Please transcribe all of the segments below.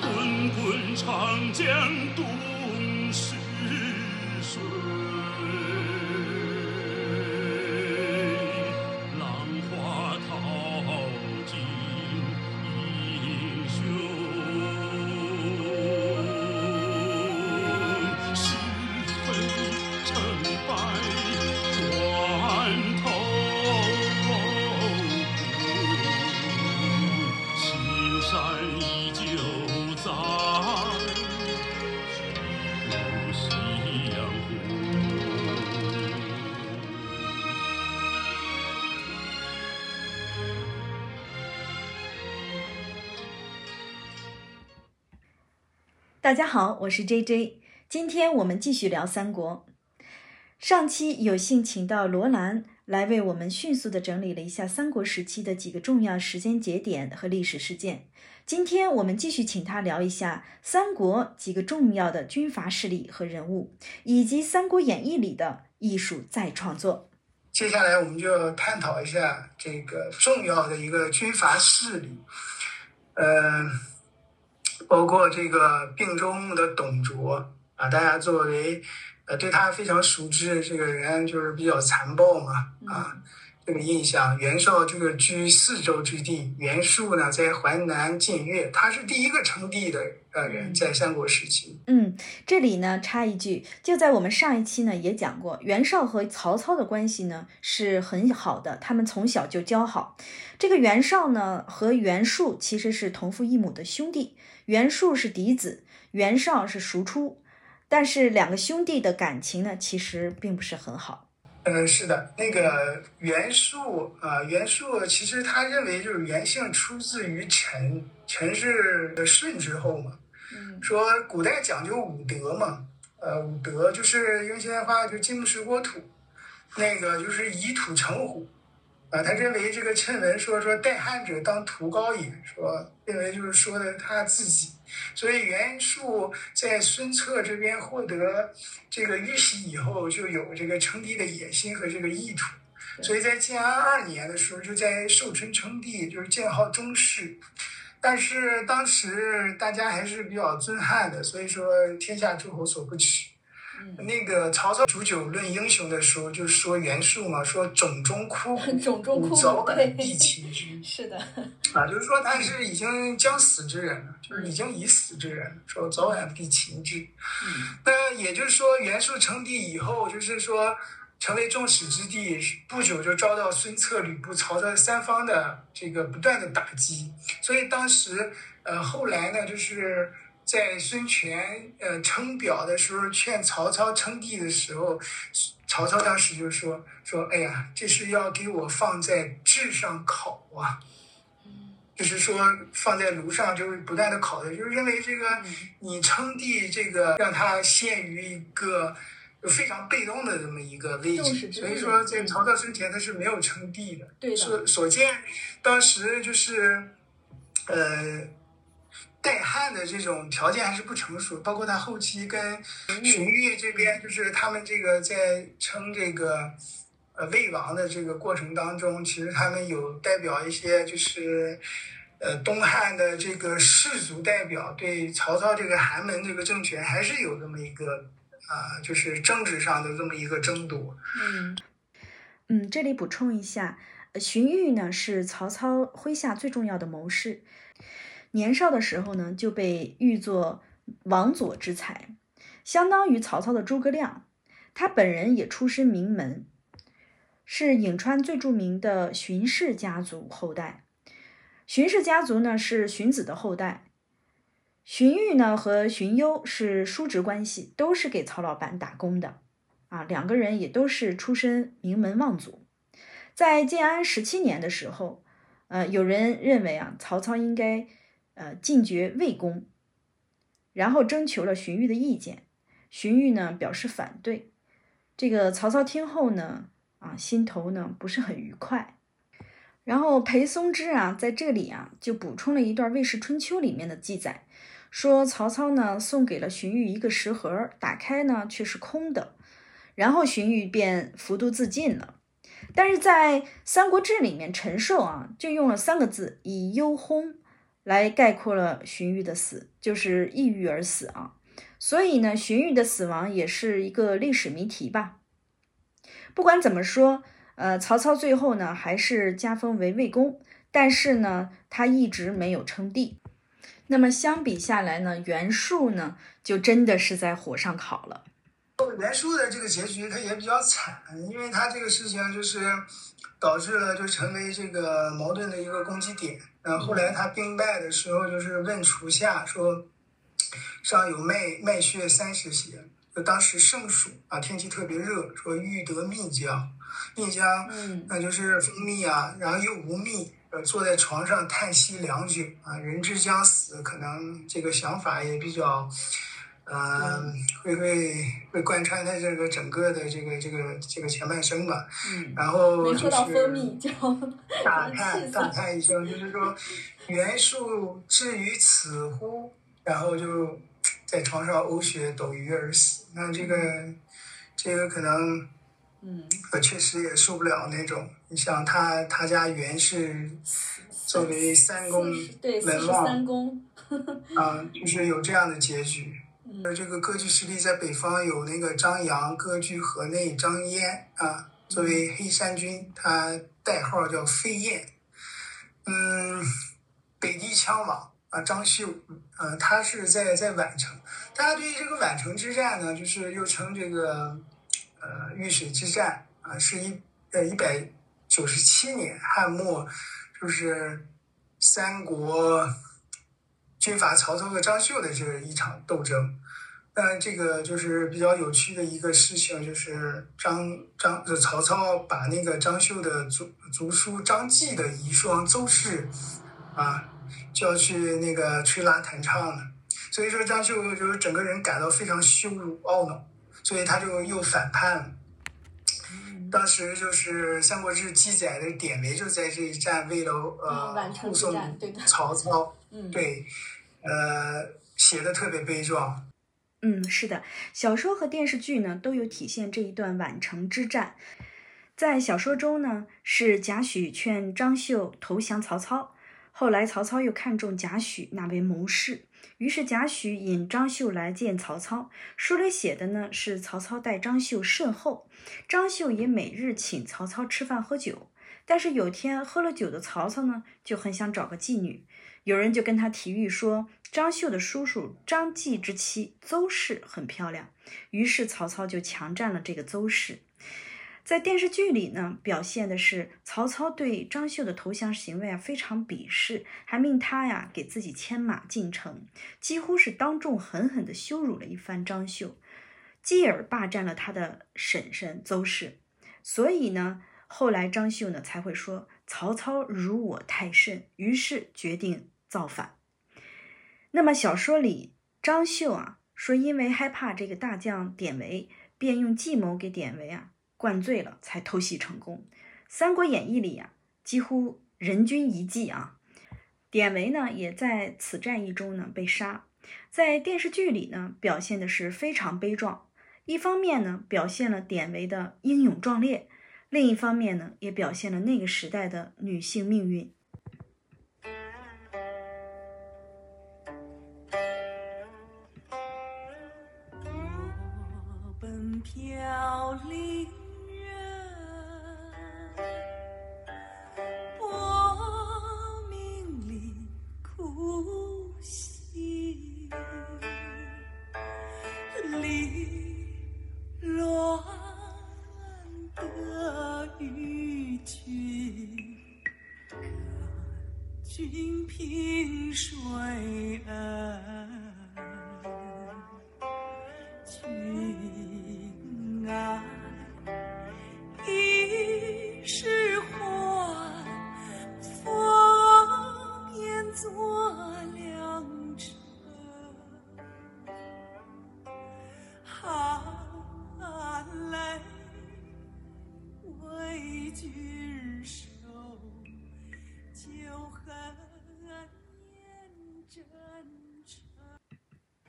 滚滚长江东逝水，大家好，我是 J J，今天我们继续聊三国。上期有幸请到罗兰来为我们迅速的整理了一下三国时期的几个重要时间节点和历史事件。今天我们继续请他聊一下三国几个重要的军阀势力和人物，以及《三国演义》里的艺术再创作。接下来我们就探讨一下这个重要的一个军阀势力，呃，包括这个病中的董卓啊，大家作为呃对他非常熟知，这个人就是比较残暴嘛啊，这个印象。袁绍这个居四州之地，袁术呢在淮南晋越，他是第一个称帝的呃人，在三国时期。嗯，这里呢插一句，就在我们上一期呢也讲过，袁绍和曹操的关系呢是很好的，他们从小就交好。这个袁绍呢和袁术其实是同父异母的兄弟，袁术是嫡子，袁绍是庶出，但是两个兄弟的感情呢其实并不是很好。嗯，是的，那个袁术啊，袁术其实他认为就是袁姓出自于陈，陈是舜之后嘛。嗯说古代讲究五德嘛，呃，五德就是用现代话就金木水火土，那个就是以土成虎。啊，他认为这个谶文说说代汉者当屠高也，说认为就是说的他自己，所以袁术在孙策这边获得这个玉玺以后，就有这个称帝的野心和这个意图，所以在建安二年的时候，就在寿春称帝，就是建号中式。但是当时大家还是比较尊汉的，所以说天下诸侯所不齿。那个曹操煮酒论英雄的时候，就说袁术嘛，说冢中枯骨，冢中枯骨早晚必擒之。是的，啊，就是说他是已经将死之人了，就是已经已死之人了，说早晚必擒之。那也就是说，袁术称帝以后，就是说成为众矢之的，不久就遭到孙策、吕布、曹操三方的这个不断的打击。所以当时，呃，后来呢，就是在孙权呃称表的时候，劝曹操称帝的时候，曹操当时就说说，哎呀，这是要给我放在炙上烤啊。就是说放在炉上，就是不断的烤的，就是认为这个你称帝，这个让他陷于一个非常被动的这么一个位置，所以说在曹操生前他是没有称帝的。对的所所见当时就是呃。代汉的这种条件还是不成熟，包括他后期跟荀彧这边，就是他们这个在称这个呃魏王的这个过程当中，其实他们有代表一些就是呃东汉的这个士族代表对曹操这个寒门这个政权还是有这么一个啊、就是政治上的这么一个争夺。嗯嗯，这里补充一下，呃荀彧呢是曹操麾下最重要的谋士，年少的时候呢就被誉作王佐之才，相当于曹操的诸葛亮。他本人也出身名门，是颍川最著名的荀氏家族后代。荀氏家族呢是荀子的后代，荀彧呢和荀攸是叔侄关系，都是给曹老板打工的。啊，两个人也都是出身名门望族。在建安十七年的时候，呃，有人认为啊，曹操应该呃进爵魏公，然后征求了荀彧的意见。荀彧呢表示反对。这个曹操听后呢，啊，心头呢不是很愉快。然后裴松之啊，在这里啊就补充了一段《魏氏春秋》里面的记载，说曹操呢送给了荀彧一个食盒，打开呢却是空的。然后荀彧便服毒自尽了。但是在《三国志》里面，陈寿啊就用了三个字，以忧薨来概括了荀彧的死，就是抑郁而死啊。所以呢，荀彧的死亡也是一个历史谜题吧。不管怎么说，呃，曹操最后呢还是加封为魏公，但是呢，他一直没有称帝。那么相比下来呢，袁术呢就真的是在火上烤了。袁术的这个结局他也比较惨，因为他这个事情就是导致了就成为这个矛盾的一个攻击点。然后后来他兵败的时候，就是问厨下说，上有麦麦屑三十邪。就当时盛暑啊，天气特别热，说欲得蜜浆，蜜浆，嗯，那就是蜂蜜啊，然后又无蜜，呃，坐在床上叹息良久啊，人之将死，可能这个想法也比较。嗯，会会会贯穿他这个整个的这个这个这个前半生吧。嗯，然后就是就大叹大叹一声，就是说袁术至于此乎？然后就在床上呕血斗鱼而死。那这个这个可能，嗯，我确实也受不了那种。你想他他家袁氏作为三公门望，三 公啊，就是有这样的结局。呃，这个割据势力在北方有那个张扬割据河内张燕啊，作为黑山军，他代号叫飞燕。嗯，北地枪王啊，张绣，呃，他是在在宛城。大家对于这个宛城之战呢，就是又称这个呃玉水之战啊，是一呃一百九十七年汉末，就是三国军阀曹操和张绣的这一场斗争。但这个就是比较有趣的一个事情，就是张张就曹操把那个张绣的族族叔张继的遗孀邹氏，啊，就要去那个吹拉弹唱了。所以说张绣就是整个人感到非常羞辱懊恼，所以他就又反叛了。当时就是《三国志》记载的典韦就在这一战为了呃护送曹操，对，呃，写的特别悲壮。嗯，是的，小说和电视剧呢都有体现这一段宛城之战。在小说中呢，是贾诩劝张绣投降曹操，后来曹操又看中贾诩那位谋士，于是贾诩引张绣来见曹操。书里写的呢是曹操待张绣甚厚，张绣也每日请曹操吃饭喝酒。但是有天喝了酒的曹操呢，就很想找个妓女。有人就跟他提议说，张绣的叔叔张继之妻邹氏很漂亮，于是曹操就强占了这个邹氏。在电视剧里呢，表现的是曹操对张绣的投降行为啊非常鄙视，还命他呀给自己牵马进城，几乎是当众狠狠地羞辱了一番张绣，继而霸占了他的婶婶邹氏。所以呢，后来张绣呢才会说曹操辱我太甚，于是决定。造反。那么小说里张绣啊说，因为害怕这个大将典韦，便用计谋给典韦啊灌醉了，才偷袭成功。《三国演义》里呀，几乎人均一计啊。典韦呢，也在此战役中呢被杀。在电视剧里呢，表现的是非常悲壮。一方面呢，表现了典韦的英勇壮烈；另一方面呢，也表现了那个时代的女性命运。凋零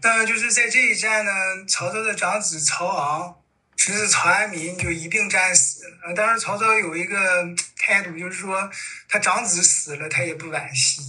那就是在这一战呢，曹操的长子曹昂侄子曹安民就一并战死了。呃当时曹操有一个态度，就是说他长子死了，他也不惋惜，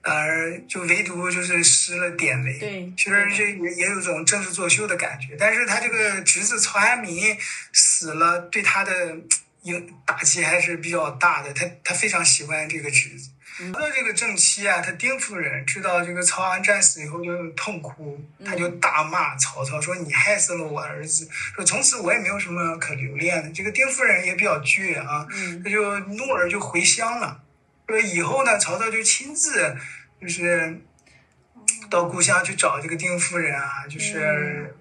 而就唯独就是失了典韦。对其实这也也有种政治作秀的感觉。但是他这个侄子曹安民死了，对他的影打击还是比较大的。他他非常喜欢这个侄子。曹操这个正妻啊，他丁夫人知道这个曹安战死以后就痛哭，他就大骂曹操说：“你害死了我儿子，说从此我也没有什么可留恋的。”这个丁夫人也比较倔啊，嗯他就怒而就回乡了。说以后呢，曹操就亲自就是到故乡去找这个丁夫人啊，就是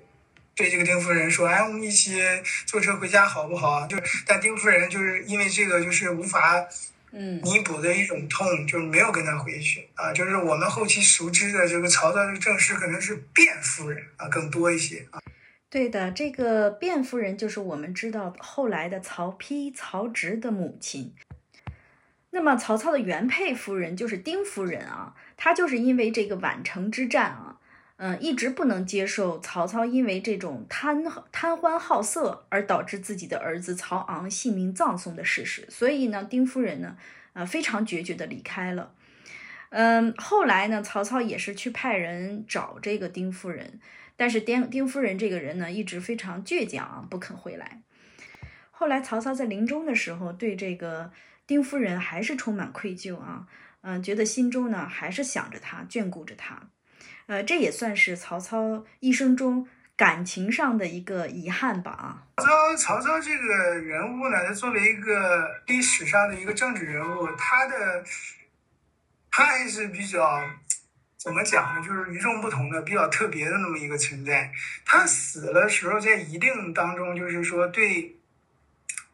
对这个丁夫人说：“哎，我们一起坐车回家好不好？”就是但丁夫人就是因为这个就是无法嗯弥补的一种痛，就是没有跟他回去啊。就是我们后期熟知的这个曹操的正室可能是卞夫人啊更多一些啊。对的，这个卞夫人就是我们知道后来的曹丕、曹植的母亲。那么曹操的原配夫人就是丁夫人啊，她就是因为这个宛城之战啊，嗯、一直不能接受曹操因为这种贪贪欢好色而导致自己的儿子曹昂性命葬送的事实，所以呢，丁夫人呢，呃，非常决绝的离开了。嗯，后来呢，曹操也是去派人找这个丁夫人，但是丁丁夫人这个人呢，一直非常倔强啊，不肯回来。后来曹操在临终的时候，对这个丁夫人还是充满愧疚啊，嗯、觉得心中呢还是想着她，眷顾着她，呃，这也算是曹操一生中感情上的一个遗憾吧啊。曹操，曹操这个人物呢，他作为一个历史上的一个政治人物，他的他还是比较怎么讲呢？就是与众不同的、比较特别的那么一个存在。他死的时候，在一定当中，就是说对，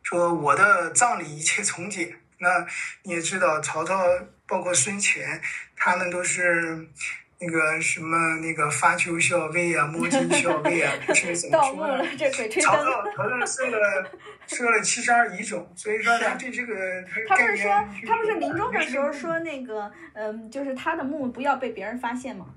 说我的葬礼一切从简。那你也知道，曹操包括孙权，他们都是。那个什么，那个发丘校尉啊，摸金校尉啊，这是怎么盗墓说呢了？这鬼吹曹灯。操曹操设了设了七十二遗冢，所以说他对这个 他不是说，他不是临终的时候说。那个，嗯，就是他的墓不要被别人发现吗？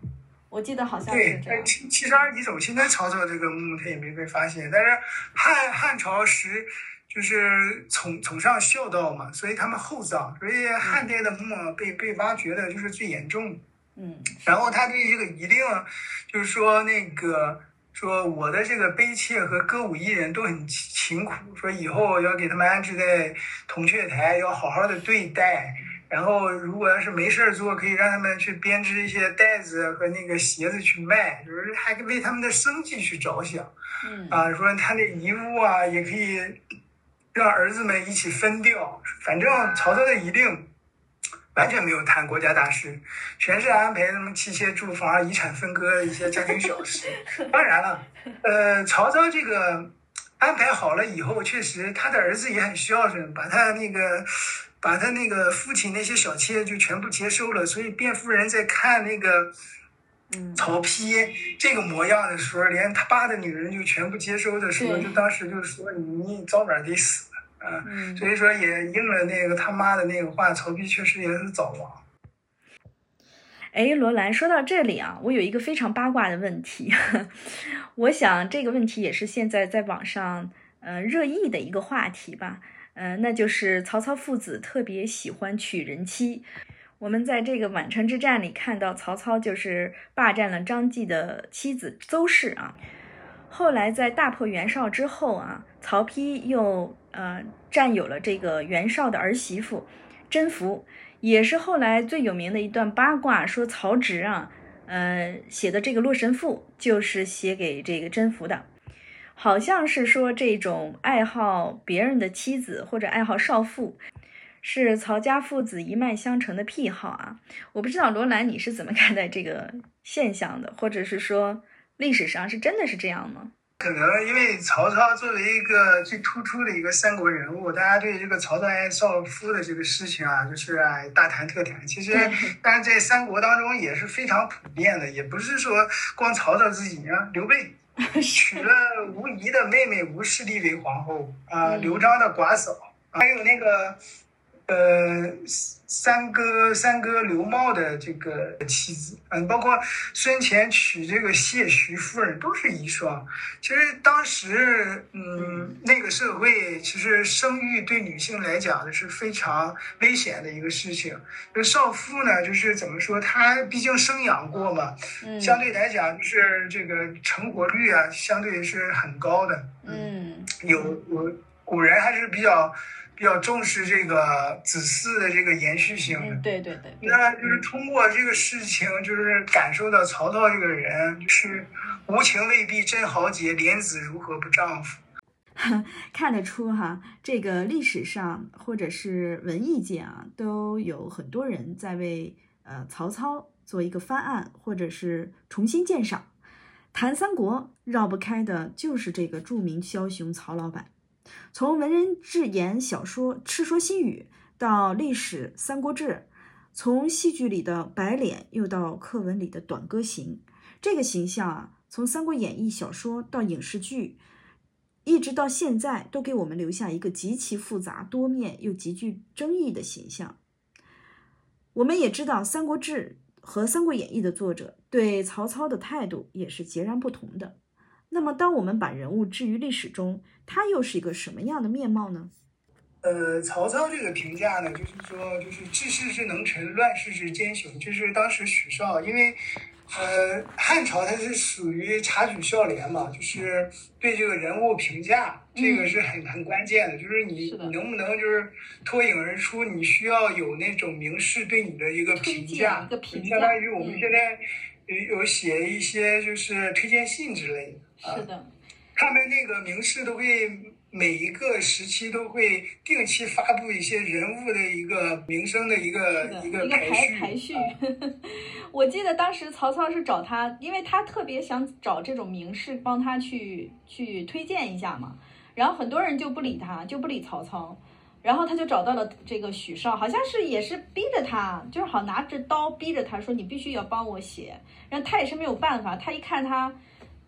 我记得好像是对，这样但。七七十二遗冢，现在曹操这个墓他也没被发现，但是汉汉朝时就是崇崇尚孝道嘛，所以他们厚葬，所以汉代的墓被被挖掘的就是最严重的。嗯然后他对这个一定就是说那个说我的这个悲切和歌舞艺人都很勤苦，说以后要给他们安置在铜雀台，要好好的对待。然后如果要是没事儿做，可以让他们去编织一些袋子和那个鞋子去卖，就是还为他们的生计去着想嗯啊。说他的遗物啊，也可以让儿子们一起分掉。反正曹操的遗令完全没有谈国家大事，全是安排什么妻妾住房、遗产分割一些家庭小事。当然了，呃，曹操这个安排好了以后，确实他的儿子也很孝顺，把他那个把他那个父亲那些小妾就全部接收了。所以卞夫人在看那个嗯曹丕这个模样的时候，连他爸的女人就全部接收的时候，就当时就说你早晚得死啊。嗯，所以说也应了那个他妈的那个话，曹丕确实也是早亡。哎，罗兰，说到这里啊，我有一个非常八卦的问题，我想这个问题也是现在在网上呃热议的一个话题吧，呃，那就是曹操父子特别喜欢娶人妻。我们在这个宛城之战里看到，曹操就是霸占了张继的妻子邹氏啊。后来在大破袁绍之后啊，曹丕又呃占有了这个袁绍的儿媳妇甄宓，也是后来最有名的一段八卦，说曹植啊，呃写的这个《洛神赋》就是写给这个甄宓的，好像是说这种爱好别人的妻子或者爱好少妇。是曹家父子一脉相承的癖好啊！我不知道罗兰你是怎么看待这个现象的，或者是说历史上是真的是这样吗？可能因为曹操作为一个最突出的一个三国人物，大家对这个曹操爱少夫的这个事情啊，就是哎大谈特谈。其实，但是在三国当中也是非常普遍的，也不是说光曹操自己啊，刘备 娶了吴仪的妹妹吴氏立为皇后啊，嗯刘璋的寡嫂，还有那个呃三哥三哥刘茂的这个妻子，嗯，包括孙权娶这个谢徐夫人都是遗孀。其实当时，嗯，那个社会其实生育对女性来讲呢是非常危险的一个事情。就少妇呢，就是怎么说，她毕竟生养过嘛，嗯相对来讲就是这个成活率啊，相对是很高的。嗯有我古人还是比较比较重视这个子嗣的这个延续性的。嗯，对对对对，那就是通过这个事情，就是感受到曹操这个人，是无情未必真豪杰，怜子如何不丈夫。看得出哈，这个历史上或者是文艺界啊，都有很多人在为呃曹操做一个翻案，或者是重新鉴赏。谈三国绕不开的就是这个著名枭雄曹老板。从文人志言小说《赤说新语》到历史《三国志》，从戏剧里的白脸又到课文里的短歌行，这个形象啊，从《三国演义》小说到影视剧，一直到现在，都给我们留下一个极其复杂、多面又极具争议的形象。我们也知道，《三国志》和《三国演义》的作者对曹操的态度也是截然不同的。那么，当我们把人物置于历史中，他又是一个什么样的面貌呢？呃，曹操这个评价呢，就是说，就是治世之能臣，乱世之奸雄，这是当时许绍，因为，呃，汉朝它是属于察举孝廉嘛，就是对这个人物评价，这个是很很关键的，就是你是你能不能就是脱颖而出，你需要有那种名士对你的一个评价，一个评相当于我们嗯。现在有有写一些就是推荐信之类的。啊是的，他们那个名士都会每一个时期都会定期发布一些人物的一个名声的一个一一个排排排序啊。我记得当时曹操是找他，因为他特别想找这种名士帮他去去推荐一下嘛，然后很多人就不理他，就不理曹操。然后他就找到了这个许绍，好像是也是逼着他，就是好拿着刀逼着他说你必须要帮我写，然后他也是没有办法，他一看他，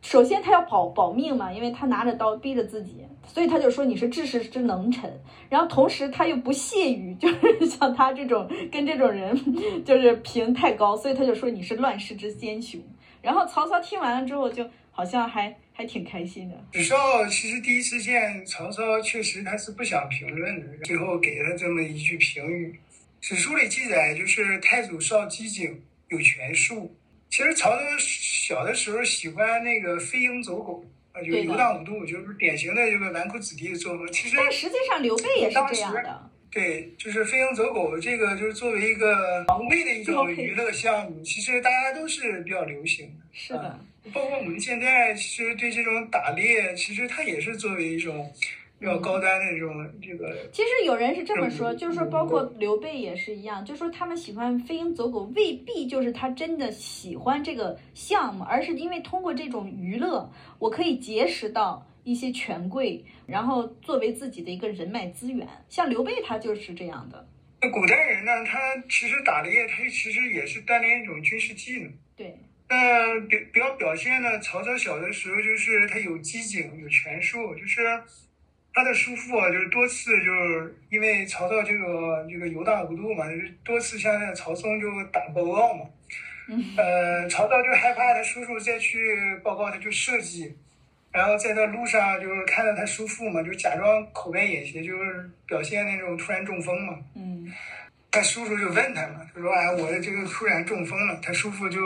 首先他要保保命嘛，因为他拿着刀逼着自己，所以他就说你是治世之能臣，然后同时他又不屑于就是像他这种跟这种人就是评太高，所以他就说你是乱世之奸雄。然后曹操听完了之后，就好像还还挺开心的。许绍其实第一次见曹操，确实他是不想评论的，最后给了这么一句评语。史书里记载，就是太祖少机警，有权术。其实曹操小的时候喜欢那个飞鹰走狗啊，就游荡无度，就是典型的这个纨绔子弟的作风。其实但实际上刘备也是这样的，对，就是飞鹰走狗这个，就是作为一个常规的一种娱乐项目，其实大家都是比较流行的。是的。包括我们现在其实对这种打猎，其实它也是作为一种比较高端的这种这个。其实有人是这么说，嗯就是说，包括刘备也是一样，就是说他们喜欢飞鹰走狗，未必就是他真的喜欢这个项目，而是因为通过这种娱乐，我可以结识到一些权贵，然后作为自己的一个人脉资源。像刘备他就是这样的，那古代人呢，他其实打猎，他其实也是锻炼一种军事技能。对，那表表表现呢，曹操小的时候就是他有机警，有权术，就是他的叔父啊，就是多次就是因为曹操这个这个游荡无度嘛，就是多次向那个曹嵩就打报告嘛。嗯呃，曹操就害怕他叔叔再去报告，他就设计，然后在那路上就是看到他叔父嘛，就假装口白眼斜，就是表现那种突然中风嘛。嗯他叔叔就问他嘛，他说：“哎，我这个突然中风了。”他叔父就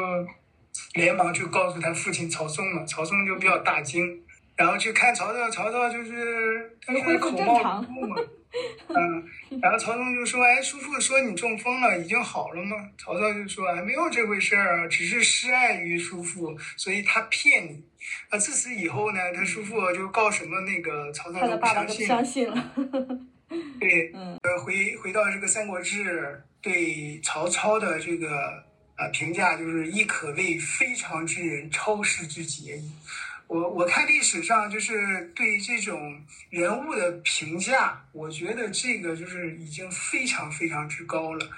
连忙去告诉他父亲曹嵩了，曹嵩就比较大惊，然后去看曹操，曹操就是他口冒正常如故嘛，嗯，然后曹嵩就说：“哎，叔父说你中风了，已经好了吗？”曹操就说：“哎，没有这回事儿啊，只是失爱于叔父，所以他骗你。”啊，自此以后呢，他叔父就告什么那个曹操不的爸爸不相信相信了。对，嗯呃，回回到这个《三国志》对曹操的这个呃评价，就是亦可谓非常之人，超世之杰矣。我我看历史上就是对这种人物的评价，我觉得这个就是已经非常非常之高了。《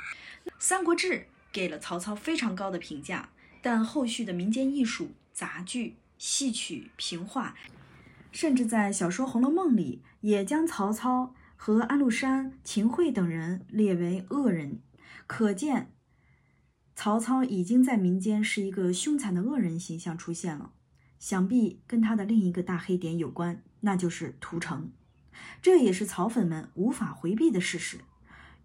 三国志》给了曹操非常高的评价，但后续的民间艺术、杂剧、戏曲、评话，甚至在小说《红楼梦》里，也将曹操和安禄山、秦桧等人列为恶人。可见曹操已经在民间是一个凶残的恶人形象出现了。想必跟他的另一个大黑点有关，那就是屠城。这也是曹粉们无法回避的事实。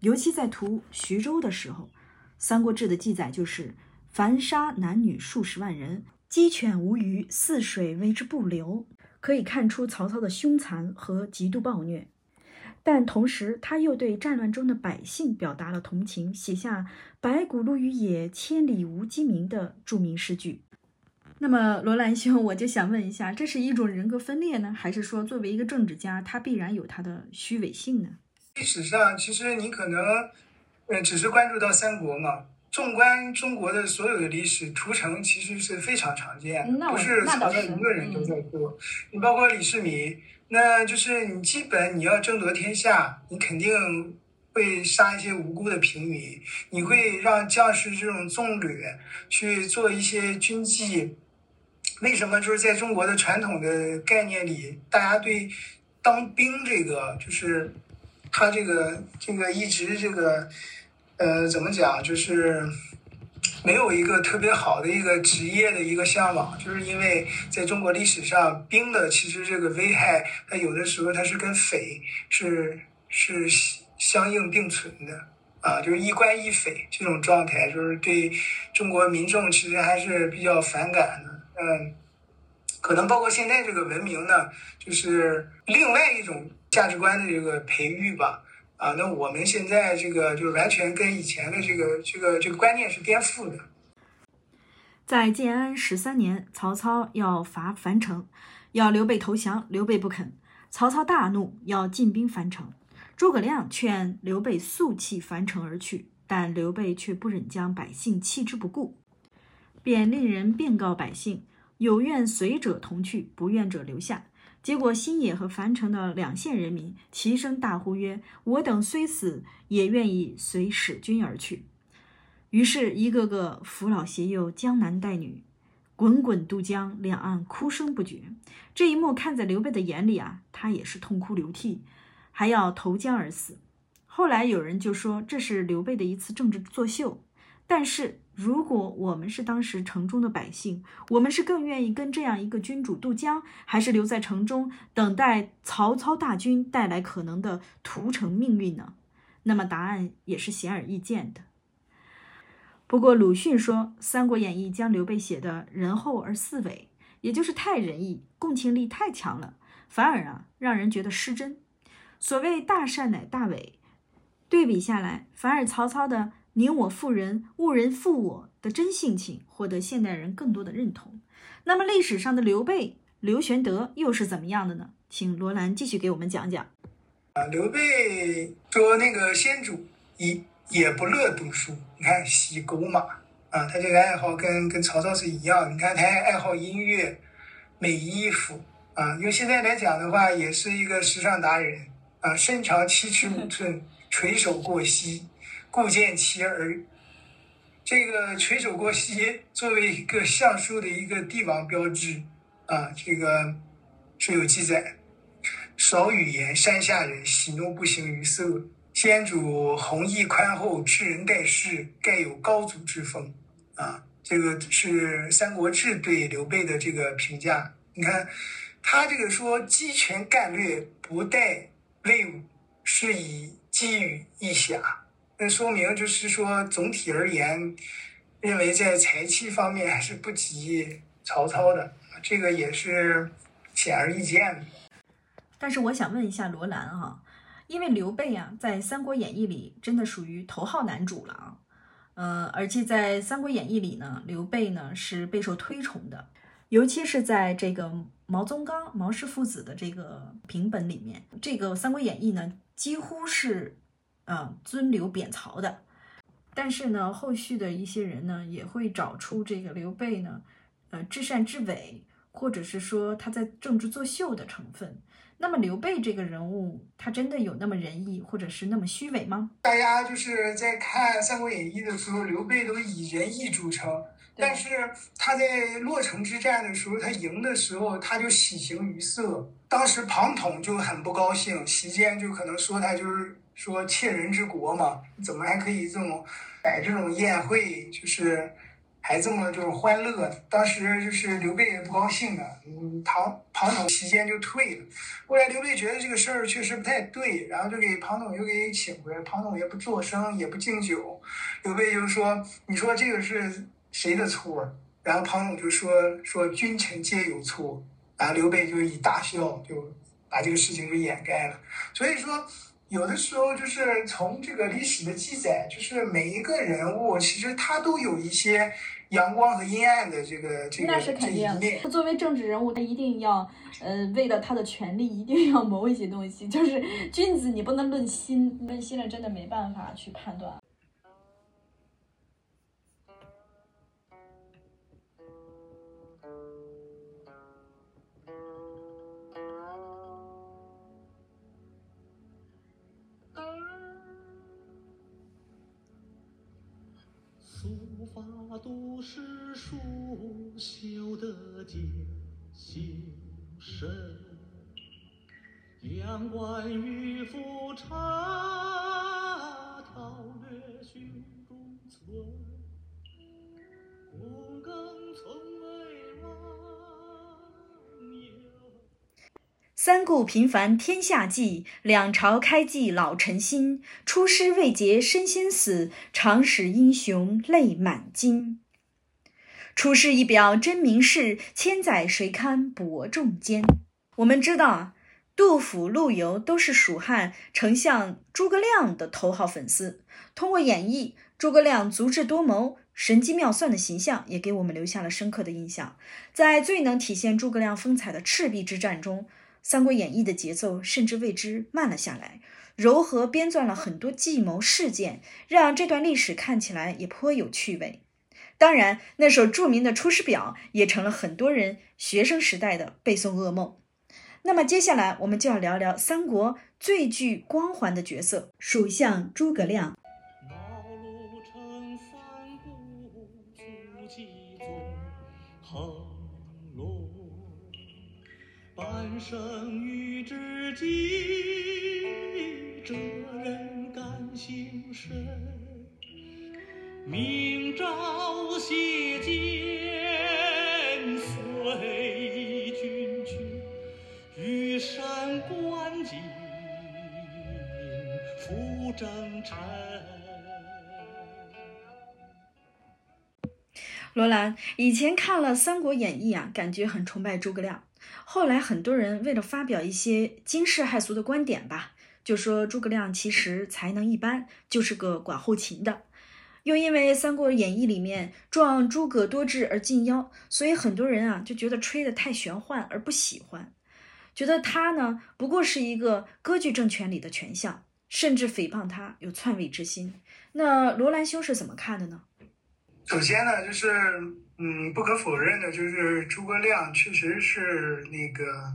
尤其在屠徐州的时候，《三国志》的记载就是凡杀男女数十万人，鸡犬无余，泗水为之不流。可以看出曹操的凶残和极度暴虐。但同时，他又对战乱中的百姓表达了同情，写下“白骨露于野，千里无鸡鸣”的著名诗句。那么，罗兰兄，我就想问一下，这是一种人格分裂呢，还是说作为一个政治家，他必然有他的虚伪性呢？历史上，其实你可能，呃，只是关注到三国嘛。纵观中国的所有的历史，屠城其实是非常常见，不是曹操一个人都在做。你包括李世民，那就是你基本你要争夺天下，你肯定会杀一些无辜的平民，你会让将士这种纵掠去做一些军纪。为什么就是在中国的传统的概念里，大家对当兵这个，就是他这个这个一直这个呃怎么讲，就是没有一个特别好的一个职业的一个向往，就是因为在中国历史上，兵的其实这个危害，它有的时候它是跟匪是是相应并存的啊，就是一官一匪这种状态，就是对中国民众其实还是比较反感的。嗯，可能包括现在这个文明呢，就是另外一种价值观的这个培育吧。啊，那我们现在这个就是完全跟以前的这个这个这个观念是颠覆的。在建安十三年，曹操要伐樊城，要刘备投降，刘备不肯，曹操大怒，要进兵樊城。诸葛亮劝刘备速弃樊城而去，但刘备却不忍将百姓弃之不顾。便令人便告百姓，有愿随者同去，不愿者留下。结果新野和樊城的两县人民齐声大呼曰：“我等虽死，也愿意随使君而去。”于是，一个个扶老携幼、江南带女，滚滚渡江，两岸哭声不绝。这一幕看在刘备的眼里啊，他也是痛哭流涕，还要投江而死。后来有人就说，这是刘备的一次政治作秀。但是，如果我们是当时城中的百姓，我们是更愿意跟这样一个君主渡江，还是留在城中等待曹操大军带来可能的屠城命运呢？那么答案也是显而易见的。不过鲁迅说，《三国演义》将刘备写的仁厚而似伪，也就是太仁义，共情力太强了，反而啊让人觉得失真。所谓大善乃大伪，对比下来，反而曹操的。宁我负人，勿人负我的真性情，获得现代人更多的认同。那么历史上的刘备、刘玄德又是怎么样的呢？请罗兰继续给我们讲讲。啊，刘备说那个先主也也不乐读书，你看喜狗马啊，他这个爱好跟跟曹操是一样。你看他还爱好音乐、美衣服啊，用现在来讲的话，也是一个时尚达人啊，身长七尺五寸，垂手过膝。故见其儿，这个垂手过膝作为一个相书的一个帝王标志啊，这个是有记载。少语言，山下人，喜怒不形于色。先主弘毅宽厚，知人待事，盖有高祖之风啊。这个是《三国志》对刘备的这个评价。你看，他这个说鸡权干略，不待魏武，是以积于一侠。那说明就是说，总体而言，认为在才气方面还是不及曹操的，这个也是显而易见的。但是我想问一下罗兰哈，因为刘备啊，在《三国演义》里真的属于头号男主了啊，嗯，而且在《三国演义》里呢，刘备呢是备受推崇的，尤其是在这个毛宗岗、毛氏父子的这个评本里面，这个《三国演义》呢几乎是。啊，尊刘贬曹的，但是呢，后续的一些人呢，也会找出这个刘备呢，呃，至善至伪，或者是说他在政治作秀的成分。那么刘备这个人物，他真的有那么仁义，或者是那么虚伪吗？大家就是在看《三国演义》的时候，刘备都以仁义著称，但是他在洛城之战的时候，他赢的时候，他就喜形于色。当时庞统就很不高兴，席间就可能说他就是。说窃人之国嘛，怎么还可以这种摆这种宴会，就是还这么就是欢乐。当时就是刘备也不高兴了，嗯，庞庞统席间就退了。后来刘备觉得这个事儿确实不太对，然后就给庞统又给请回来。庞统也不作声，也不敬酒。刘备就说：“你说这个是谁的错？”然后庞统就说：“说君臣皆有错。”然后刘备就一大笑，就把这个事情给掩盖了。所以说。有的时候就是从这个历史的记载，就是每一个人物，其实他都有一些阳光和阴暗的这个这个那是肯定这一面。作为政治人物，他一定要，呃，为了他的权利，一定要谋一些东西。就是君子，你不能论心，论心了真的没办法去判断。法读诗书，修得见修身。阳关玉斧插，桃月胸中存。躬耕从未三顾频烦天下计，两朝开济老臣心。出师未捷身先死，长使英雄泪满襟。出师一表真名士，千载谁堪伯仲间。我们知道啊，杜甫、陆游都是蜀汉丞相诸葛亮的头号粉丝。通过演绎，诸葛亮足智多谋、神机妙算的形象，也给我们留下了深刻的印象。在最能体现诸葛亮风采的赤壁之战中，《三国演义》的节奏甚至为之慢了下来，柔和编撰了很多计谋事件，让这段历史看起来也颇有趣味。当然，那首著名的《出师表》也成了很多人学生时代的背诵噩梦。那么接下来我们就要聊聊三国最具光环的角色——蜀相诸葛亮。半生遇知己，哲人感心深。明朝谢剑，随君去，羽扇纶巾，赴征尘。罗兰以前看了《三国演义》啊，感觉很崇拜诸葛亮。后来很多人为了发表一些惊世骇俗的观点吧，就说诸葛亮其实才能一般，就是个管后勤的。又因为《三国演义》里面壮诸葛多智而近妖，所以很多人啊就觉得吹得太玄幻而不喜欢，觉得他呢不过是一个割据政权里的权相，甚至诽谤他有篡位之心。那罗兰兄是怎么看的呢？首先呢，就是嗯，不可否认的，就是诸葛亮确实是那个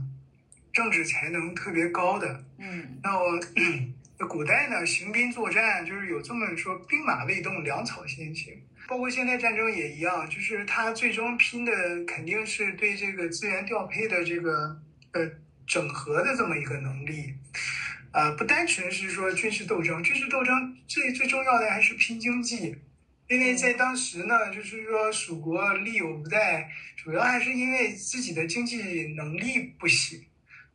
政治才能特别高的。嗯那我 那古代呢，行兵作战就是有这么说：“兵马未动，粮草先行。”包括现在战争也一样，就是他最终拼的肯定是对这个资源调配的这个呃整合的这么一个能力。啊、不单纯是说军事斗争，军事斗争最最重要的还是拼经济。因为在当时呢，就是说蜀国力有不逮，主要还是因为自己的经济能力不行。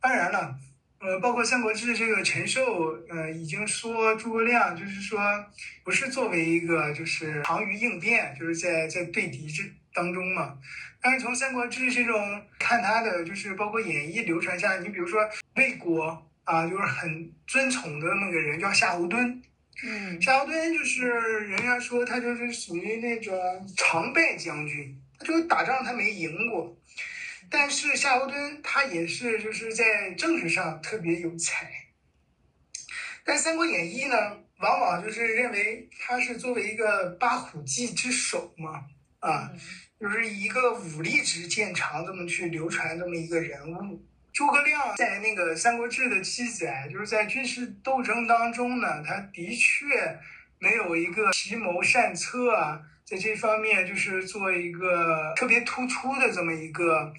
当然了，呃，包括《三国志》这个陈寿，呃，已经说诸葛亮就是说不是作为一个就是长于应变，就是在在对敌之当中嘛。但是从《三国志》这种看他的，就是包括演义流传下，你比如说魏国啊，就是很尊崇的那个人叫夏侯惇，嗯夏侯惇就是人家说他就是属于那种常败将军，他就是打仗他没赢过。但是夏侯惇他也是就是在政治上特别有才。但《三国演义》呢，往往就是认为他是作为一个八虎骑之首嘛，啊，就是一个武力值见长这么去流传这么一个人物。诸葛亮在那个《三国志》的记载，就是在军事斗争当中呢，他的确没有一个奇谋善策啊，在这方面就是做一个特别突出的这么一个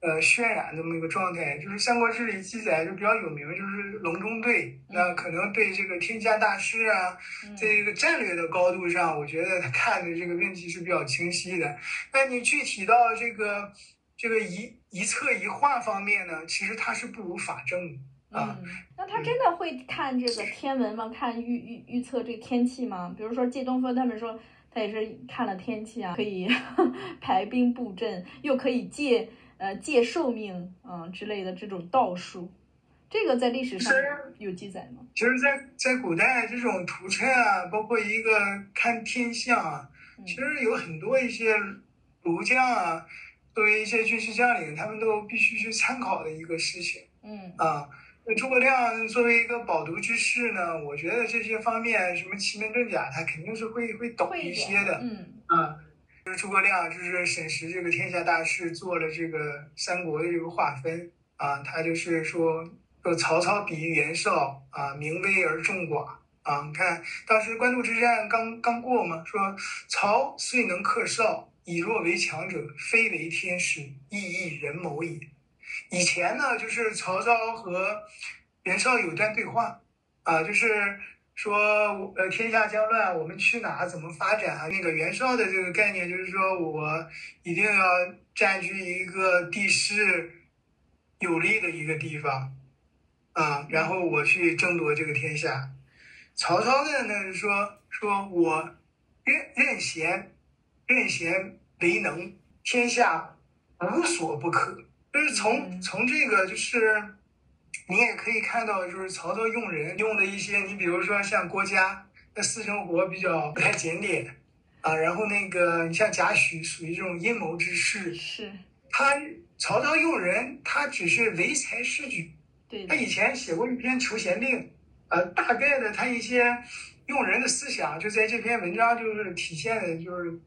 呃渲染这么一个状态。就是《三国志》里记载就比较有名，就是隆中对，那可能对这个天下大势啊，在这个战略的高度上，我觉得他看的这个问题是比较清晰的。那你具体到这个这个一一策一画方面呢，其实他是不如法正的。啊，那他真的会看这个天文吗？看预预预测这个天气吗？比如说借东风他们说他也是看了天气啊，可以 排兵布阵，又可以借呃借寿命啊之类的这种道术，这个在历史上有记载吗？其实，在在古代这种图谶啊，包括一个看天象啊，其实有很多一些儒家啊，作为一些军事将领，他们都必须去参考的一个事情。嗯啊。那诸葛亮作为一个饱读之士呢，我觉得这些方面什么奇门遁甲，他肯定是会会懂一些的。嗯啊，就是诸葛亮就是审时这个天下大势，做了这个三国的这个划分啊，他就是说说曹操比喻袁绍啊，明威而众寡啊。你看当时官渡之战刚刚过嘛，说曹虽能克绍，以弱为强者，非为天时，亦亦人谋也。以前呢，就是曹操和袁绍有段对话，啊，就是说，呃，天下将乱，我们去哪？怎么发展啊？那个袁绍的这个概念就是说我一定要占据一个地势有利的一个地方，啊，然后我去争夺这个天下。曹操的呢是说，说我任任贤，任贤为能，天下无所不可。就是从从这个，就是你也可以看到，就是曹操用人用的一些，你比如说像郭嘉，那私生活比较不太检点啊。然后那个你像贾诩，属于这种阴谋之士。是。他曹操用人，他只是唯才是举。对。他以前写过一篇《求贤令》，呃，大概的他一些用人的思想，就在这篇文章就是体现的，就是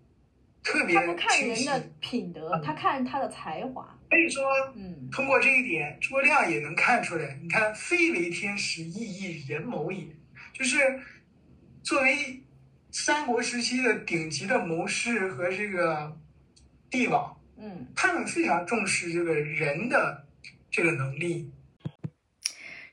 特别他不看人的品德，他看他的才华。所以说，嗯，通过这一点，诸葛亮也能看出来。你看，非为天时，亦亦人谋也。就是作为三国时期的顶级的谋士和这个帝王，嗯，他们非常重视这个人的这个能力。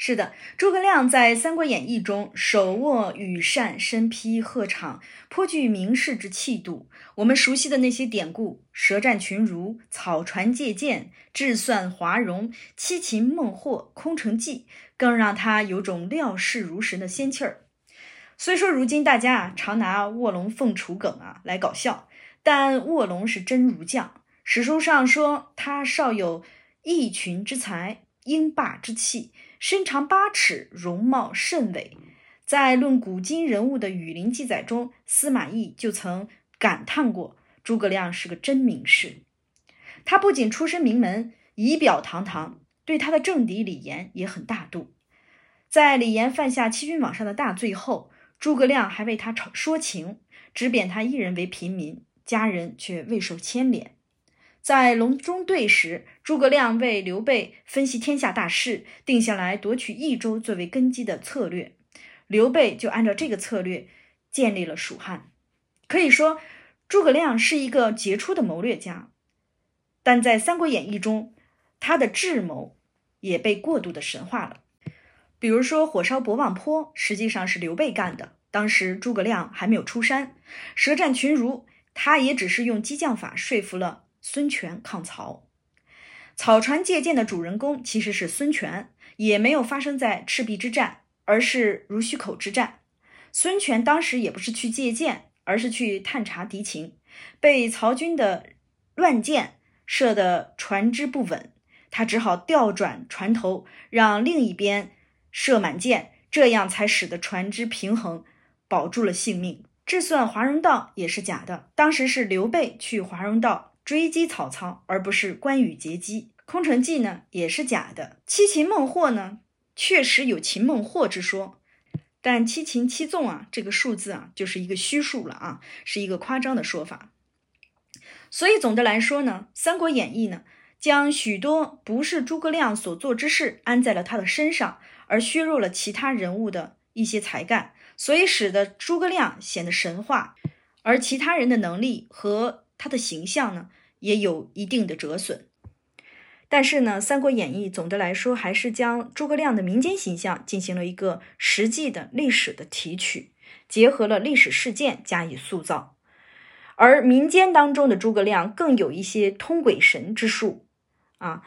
是的，诸葛亮在《三国演义》中手握羽扇，身披鹤氅，颇具名士之气度。我们熟悉的那些典故“舌战群儒”“草船借箭”“智算华容”“七擒孟获”“空城计”，更让他有种料事如神的仙气儿。虽说如今大家啊常拿卧龙凤雏梗啊来搞笑，但卧龙是真儒将。史书上说他少有异群之才，英霸之气。身长八尺，容貌甚伟。在论古今人物的羽林记载中，司马懿就曾感叹过诸葛亮是个真名士。他不仅出身名门，仪表堂堂，对他的政敌李严也很大度。在李严犯下欺君罔上的大罪后，诸葛亮还为他说情，只贬他一人为平民，家人却未受牵连。在隆中对时，诸葛亮为刘备分析天下大势，定下来夺取益州作为根基的策略。刘备就按照这个策略建立了蜀汉。可以说，诸葛亮是一个杰出的谋略家。但在《三国演义》中，他的智谋也被过度的神化了。比如说，火烧博望坡实际上是刘备干的，当时诸葛亮还没有出山。舌战群儒，他也只是用激将法说服了。孙权抗曹，草船借箭的主人公其实是孙权，也没有发生在赤壁之战，而是濡须口之战。孙权当时也不是去借箭，而是去探查敌情，被曹军的乱箭射得船只不稳，他只好调转船头，让另一边射满箭，这样才使得船只平衡，保住了性命。这算华容道也是假的，当时是刘备去华容道。追击曹操，而不是关羽截击。空城计呢，也是假的。七擒孟获呢，确实有擒孟获之说，但七擒七纵啊，这个数字啊，就是一个虚数了啊，是一个夸张的说法。所以总的来说呢，《三国演义》呢，将许多不是诸葛亮所做之事安在了他的身上，而削弱了其他人物的一些才干，所以使得诸葛亮显得神话，而其他人的能力和。他的形象呢，也有一定的折损。但是呢，《三国演义》总的来说还是将诸葛亮的民间形象进行了一个实际的历史的提取，结合了历史事件加以塑造。而民间当中的诸葛亮更有一些通鬼神之术啊，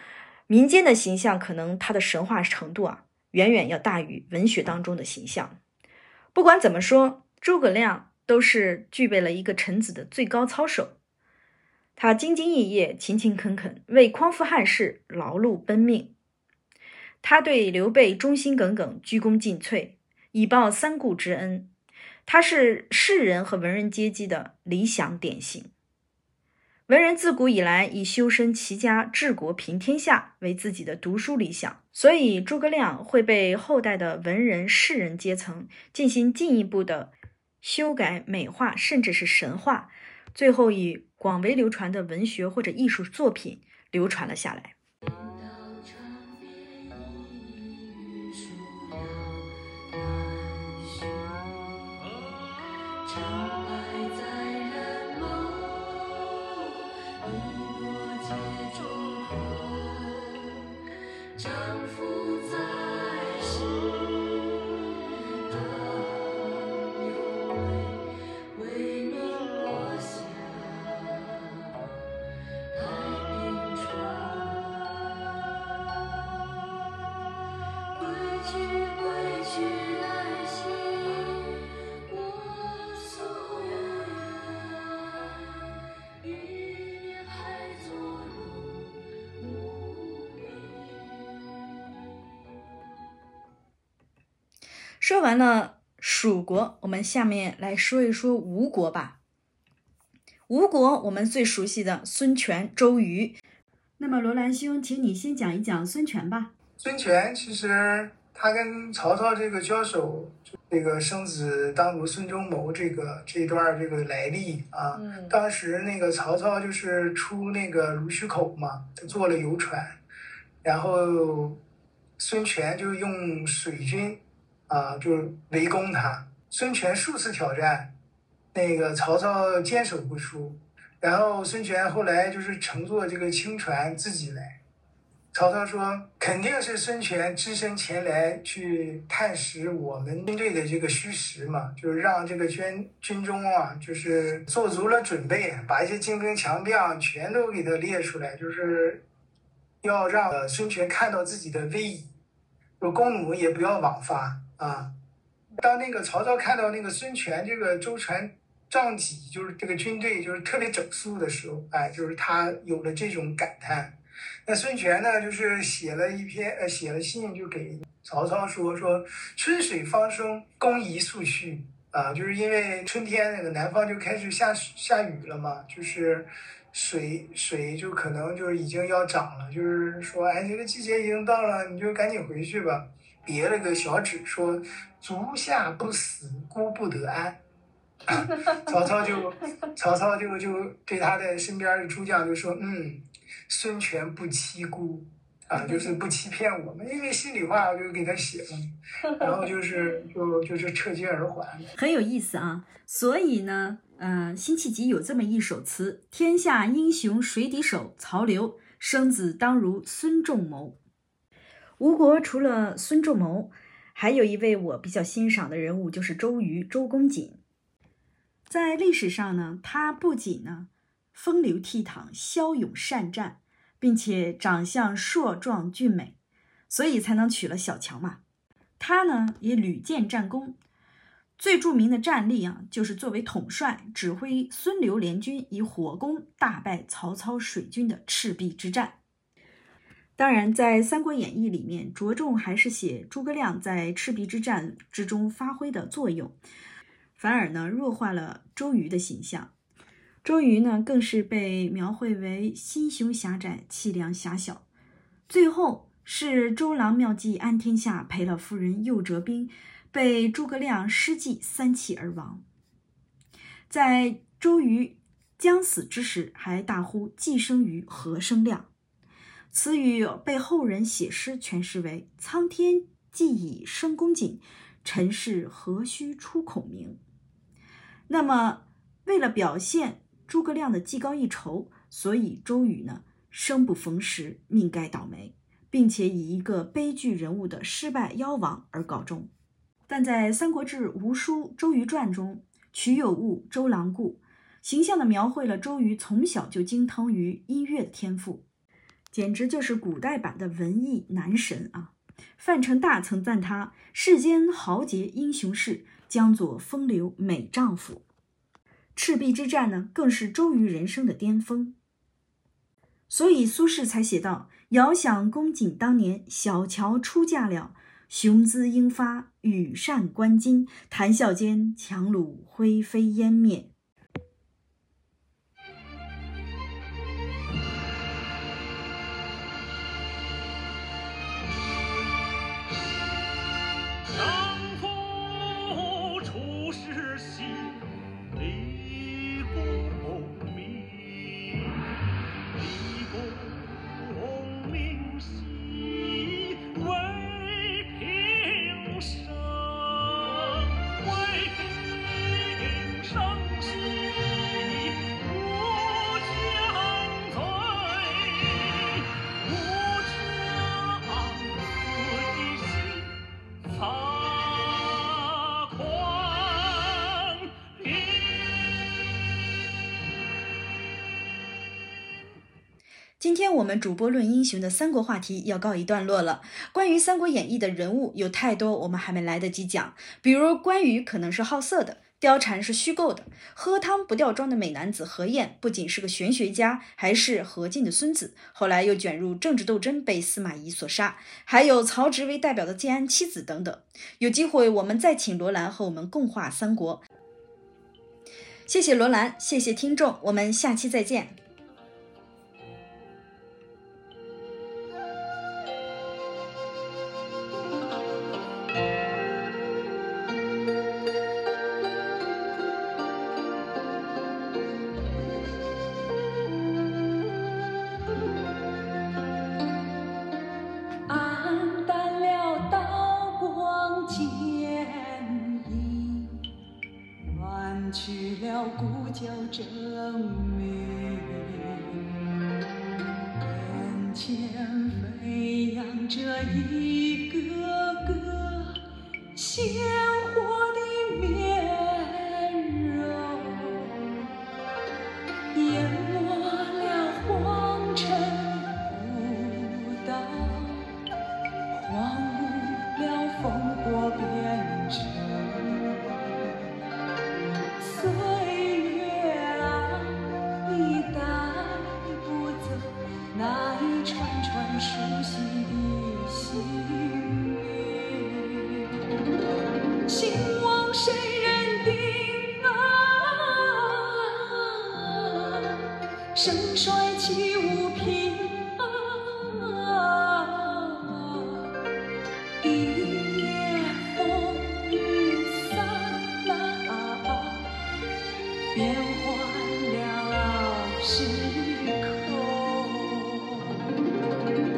民间的形象可能他的神话程度啊，远远要大于文学当中的形象。不管怎么说，诸葛亮都是具备了一个臣子的最高操守。他兢兢业业、勤勤恳恳，为匡扶汉室劳碌奔命。他对刘备忠心耿耿、鞠躬尽瘁，以报三顾之恩。他是士人和文人阶级的理想典型。文人自古以来以修身齐家、治国平天下为自己的读书理想，所以诸葛亮会被后代的文人士人阶层进行进一步的修改、美化，甚至是神化，最后以广为流传的文学或者艺术作品流传了下来。完了蜀国，我们下面来说一说吴国吧。吴国我们最熟悉的孙权、周瑜。那么罗兰兄，请你先讲一讲孙权吧。孙权其实他跟曹操这个交手，这个生子当如孙仲谋这个这一段这个来历啊，当时那个曹操就是出那个濡须口嘛，他坐了游船，然后孙权就用水军。啊，就是围攻他。孙权数次挑战，那个曹操坚守不出。然后孙权后来就是乘坐这个轻船自己来。曹操说，肯定是孙权只身前来去探实我们军队的这个虚实嘛，就是让这个军军中啊，就是做足了准备，把一些精兵强将全都给他列出来，就是要让孙权看到自己的威仪，说弓弩也不要枉发。啊，当那个曹操看到那个孙权这个舟船仗戟，就是这个军队就是特别整肃的时候，哎，就是他有了这种感叹。那孙权呢，就是写了一篇呃，写了信就给曹操说说春水方生，公宜速去啊，就是因为春天那个南方就开始下下雨了嘛，就是水水就可能就是已经要涨了，就是说哎，这个季节已经到了，你就赶紧回去吧。别了个小纸说：“足下不死，孤不得安。”曹操就曹操就就对他的身边的诸将就说：“嗯，孙权不欺孤啊，就是不欺骗我们，因为心里话我就给他写了，然后就是就就是撤军而还。”很有意思啊！所以呢，呃，辛弃疾有这么一首词：“天下英雄谁敌手？曹刘生子当如孙仲谋。”吴国除了孙仲谋，还有一位我比较欣赏的人物，就是周瑜，周公瑾。在历史上呢，他不仅呢风流倜傥、骁勇善战，并且长相硕壮俊美，所以才能娶了小乔嘛。他呢也屡建战功，最著名的战例啊，就是作为统帅指挥孙刘联军以火攻大败曹操水军的赤壁之战。当然，在《三国演义》里面，着重还是写诸葛亮在赤壁之战之中发挥的作用，反而呢弱化了周瑜的形象。周瑜呢，更是被描绘为心胸狭窄、气量狭小。最后是周郎妙计安天下，赔了夫人又折兵，被诸葛亮失计三气而亡。在周瑜将死之时，还大呼“既生瑜，何生亮”。此语被后人写诗诠释为：“苍天既已生公瑾，尘世何须出孔明。”那么，为了表现诸葛亮的技高一筹，所以周瑜呢生不逢时，命该倒霉，并且以一个悲剧人物的失败夭亡而告终。但在《三国志·吴书·周瑜传》中，曲有误周郎顾形象地描绘了周瑜从小就精通于音乐的天赋，简直就是古代版的文艺男神啊！范成大曾赞他“世间豪杰英雄士，江左风流美丈夫”。赤壁之战呢，更是周瑜人生的巅峰。所以苏轼才写道：“遥想公瑾当年，小乔出嫁了。”雄姿英发，羽扇纶巾，谈笑间，樯橹灰飞烟灭。今天我们主播论英雄的三国话题要告一段落了。关于《三国演义》的人物有太多，我们还没来得及讲。比如关羽可能是好色的，貂蝉是虚构的，喝汤不掉妆的美男子何晏不仅是个玄学家，还是何进的孙子，后来又卷入政治斗争，被司马懿所杀。还有曹植为代表的建安七子等等。有机会我们再请罗兰和我们共话三国。谢谢罗兰，谢谢听众，我们下期再见。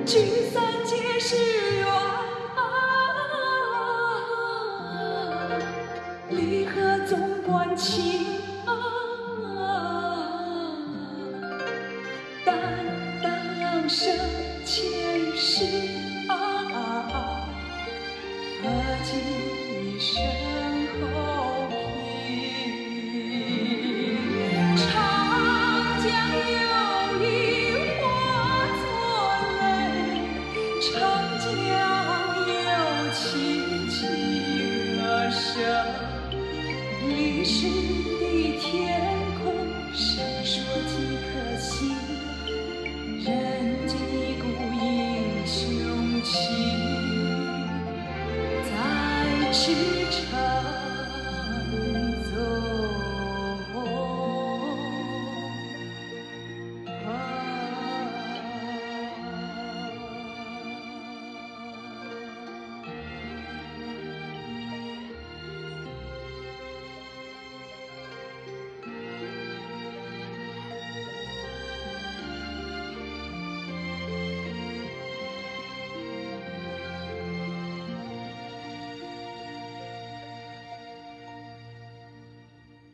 聚散皆是缘